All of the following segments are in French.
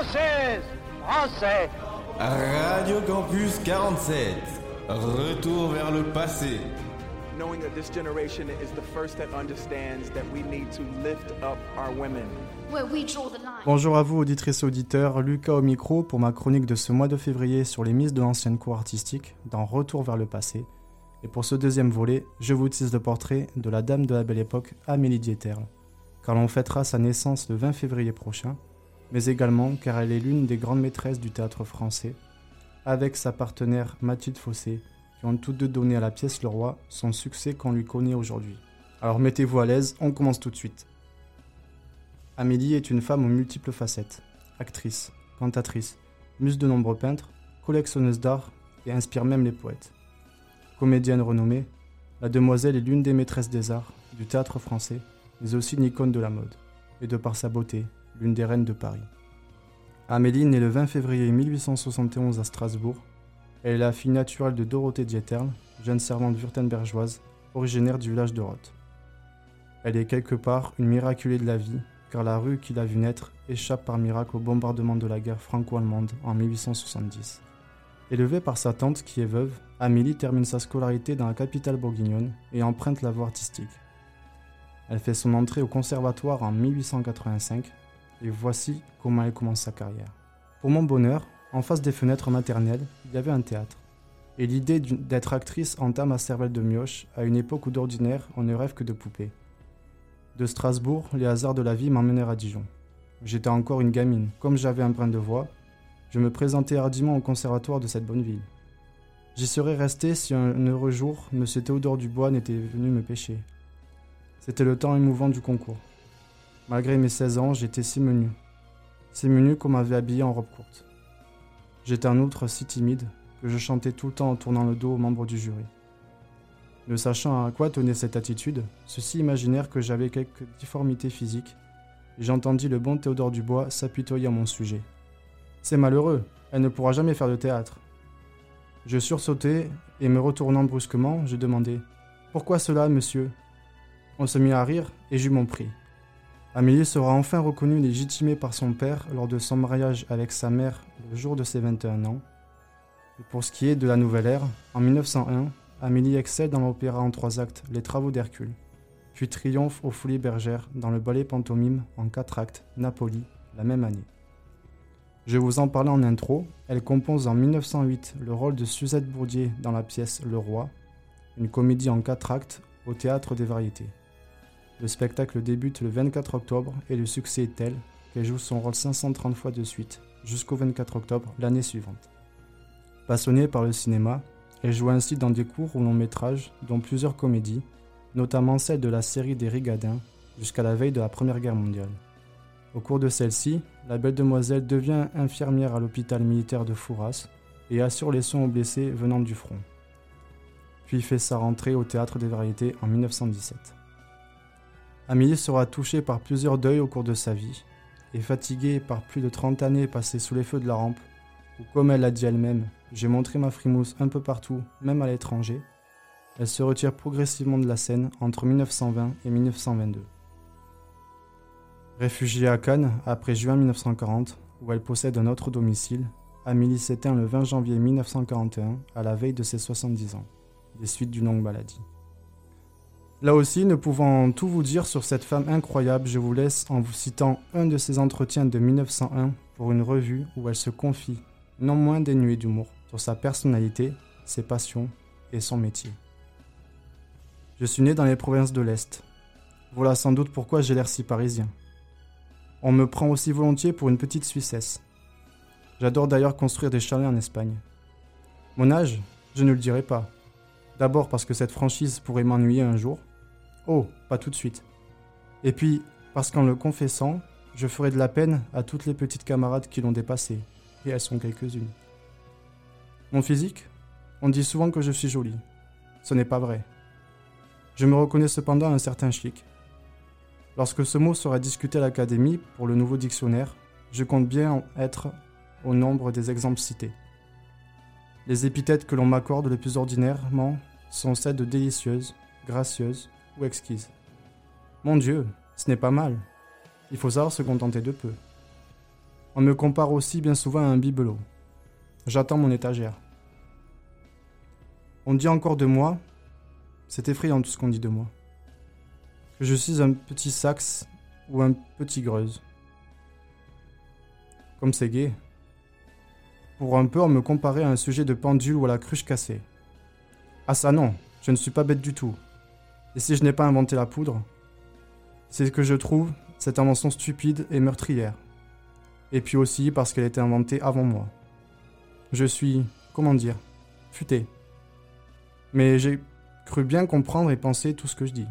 Française Français Radio Campus 47. Retour vers le passé. knowing that this generation is the first that understands that we need to lift up our women. Where we draw the line. Bonjour à vous auditrices et auditeurs, Lucas au micro pour ma chronique de ce mois de février sur les miss de l'ancienne cour artistique dans Retour vers le passé. Et pour ce deuxième volet, je vous tisse le portrait de la dame de la belle époque, Amélie Dieterle, car l'on fêtera sa naissance le 20 février prochain, mais également car elle est l'une des grandes maîtresses du théâtre français, avec sa partenaire Mathilde Fossé, qui ont toutes deux donné à la pièce Le Roi son succès qu'on lui connaît aujourd'hui. Alors mettez-vous à l'aise, on commence tout de suite. Amélie est une femme aux multiples facettes. Actrice, cantatrice, muse de nombreux peintres, collectionneuse d'art et inspire même les poètes. Comédienne renommée, la demoiselle est l'une des maîtresses des arts, du théâtre français, mais aussi une icône de la mode, et de par sa beauté, l'une des reines de Paris. Amélie naît le 20 février 1871 à Strasbourg. Elle est la fille naturelle de Dorothée Dieterle, jeune servante wurtembergeoise, originaire du village de Roth. Elle est quelque part une miraculée de la vie, car la rue qui l'a vue naître échappe par miracle au bombardement de la guerre franco-allemande en 1870. Élevée par sa tante qui est veuve, Amélie termine sa scolarité dans la capitale bourguignonne et emprunte la voie artistique. Elle fait son entrée au conservatoire en 1885 et voici comment elle commence sa carrière. Pour mon bonheur, en face des fenêtres maternelles, il y avait un théâtre. Et l'idée d'être actrice entame à cervelle de mioche à une époque où d'ordinaire on ne rêve que de poupées. De Strasbourg, les hasards de la vie m'emmenèrent à Dijon. J'étais encore une gamine, comme j'avais un brin de voix, je me présentais hardiment au conservatoire de cette bonne ville. J'y serais resté si un heureux jour, M. Théodore Dubois n'était venu me pêcher. C'était le temps émouvant du concours. Malgré mes 16 ans, j'étais si menu. Si menu qu'on m'avait habillé en robe courte. J'étais en outre si timide que je chantais tout le temps en tournant le dos aux membres du jury. Ne sachant à quoi tenait cette attitude, ceux-ci imaginèrent que j'avais quelques difformités physiques, et j'entendis le bon Théodore Dubois s'apitoyer à mon sujet. C'est malheureux, elle ne pourra jamais faire de théâtre. Je sursautai et me retournant brusquement, je demandai Pourquoi cela, monsieur? On se mit à rire et j'eus mon prix. Amélie sera enfin reconnue légitimée par son père lors de son mariage avec sa mère le jour de ses 21 ans. Pour ce qui est de la nouvelle ère, en 1901, Amélie excelle dans l'opéra en trois actes Les Travaux d'Hercule, puis triomphe aux Folies Bergères dans le ballet pantomime en quatre actes Napoli la même année. Je vous en parlais en intro, elle compose en 1908 le rôle de Suzette Bourdier dans la pièce Le Roi, une comédie en quatre actes au théâtre des variétés. Le spectacle débute le 24 octobre et le succès est tel qu'elle joue son rôle 530 fois de suite, jusqu'au 24 octobre l'année suivante. Passionnée par le cinéma, elle joue ainsi dans des courts ou longs métrages, dont plusieurs comédies, notamment celle de la série des Rigadins, jusqu'à la veille de la Première Guerre mondiale. Au cours de celle-ci, la belle demoiselle devient infirmière à l'hôpital militaire de Fouras et assure les soins aux blessés venant du front. Puis fait sa rentrée au théâtre des variétés en 1917. Amélie sera touchée par plusieurs deuils au cours de sa vie, et fatiguée par plus de 30 années passées sous les feux de la rampe, où comme elle l'a dit elle-même, j'ai montré ma frimousse un peu partout, même à l'étranger, elle se retire progressivement de la scène entre 1920 et 1922. Réfugiée à Cannes après juin 1940, où elle possède un autre domicile, Amélie s'éteint le 20 janvier 1941, à la veille de ses 70 ans, des suites d'une longue maladie. Là aussi, ne pouvant tout vous dire sur cette femme incroyable, je vous laisse en vous citant un de ses entretiens de 1901 pour une revue où elle se confie, non moins dénuée d'humour, sur sa personnalité, ses passions et son métier. Je suis né dans les provinces de l'Est. Voilà sans doute pourquoi j'ai l'air si parisien. On me prend aussi volontiers pour une petite Suissesse. J'adore d'ailleurs construire des chalets en Espagne. Mon âge, je ne le dirai pas. D'abord parce que cette franchise pourrait m'ennuyer un jour. Oh, pas tout de suite. Et puis, parce qu'en le confessant, je ferai de la peine à toutes les petites camarades qui l'ont dépassé. Et elles sont quelques-unes. Mon physique? On dit souvent que je suis jolie. Ce n'est pas vrai. Je me reconnais cependant un certain chic. Lorsque ce mot sera discuté à l'Académie pour le nouveau dictionnaire, je compte bien en être au nombre des exemples cités. Les épithètes que l'on m'accorde le plus ordinairement sont celles de délicieuse, gracieuse exquise. Mon Dieu, ce n'est pas mal. Il faut savoir se contenter de peu. On me compare aussi bien souvent à un bibelot. J'attends mon étagère. On dit encore de moi, c'est effrayant tout ce qu'on dit de moi, que je suis un petit sax ou un petit greuze. Comme c'est gai. Pour un peu, on me comparait à un sujet de pendule ou à la cruche cassée. Ah ça non, je ne suis pas bête du tout. Et si je n'ai pas inventé la poudre, c'est ce que je trouve cette invention stupide et meurtrière. Et puis aussi parce qu'elle été inventée avant moi. Je suis, comment dire, futé. Mais j'ai cru bien comprendre et penser tout ce que je dis.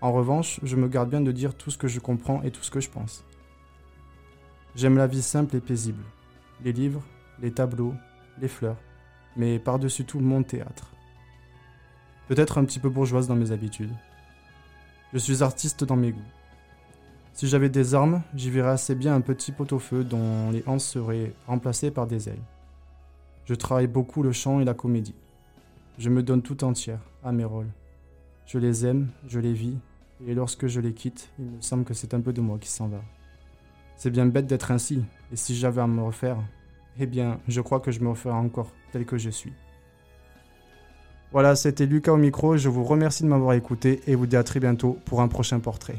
En revanche, je me garde bien de dire tout ce que je comprends et tout ce que je pense. J'aime la vie simple et paisible. Les livres, les tableaux, les fleurs, mais par-dessus tout mon théâtre. Peut-être un petit peu bourgeoise dans mes habitudes. Je suis artiste dans mes goûts. Si j'avais des armes, j'y verrais assez bien un petit pot-au-feu dont les hanches seraient remplacées par des ailes. Je travaille beaucoup le chant et la comédie. Je me donne tout entière à mes rôles. Je les aime, je les vis, et lorsque je les quitte, il me semble que c'est un peu de moi qui s'en va. C'est bien bête d'être ainsi, et si j'avais à me refaire, eh bien, je crois que je me referais encore tel que je suis. Voilà, c'était Lucas au micro, je vous remercie de m'avoir écouté et vous dis à très bientôt pour un prochain portrait.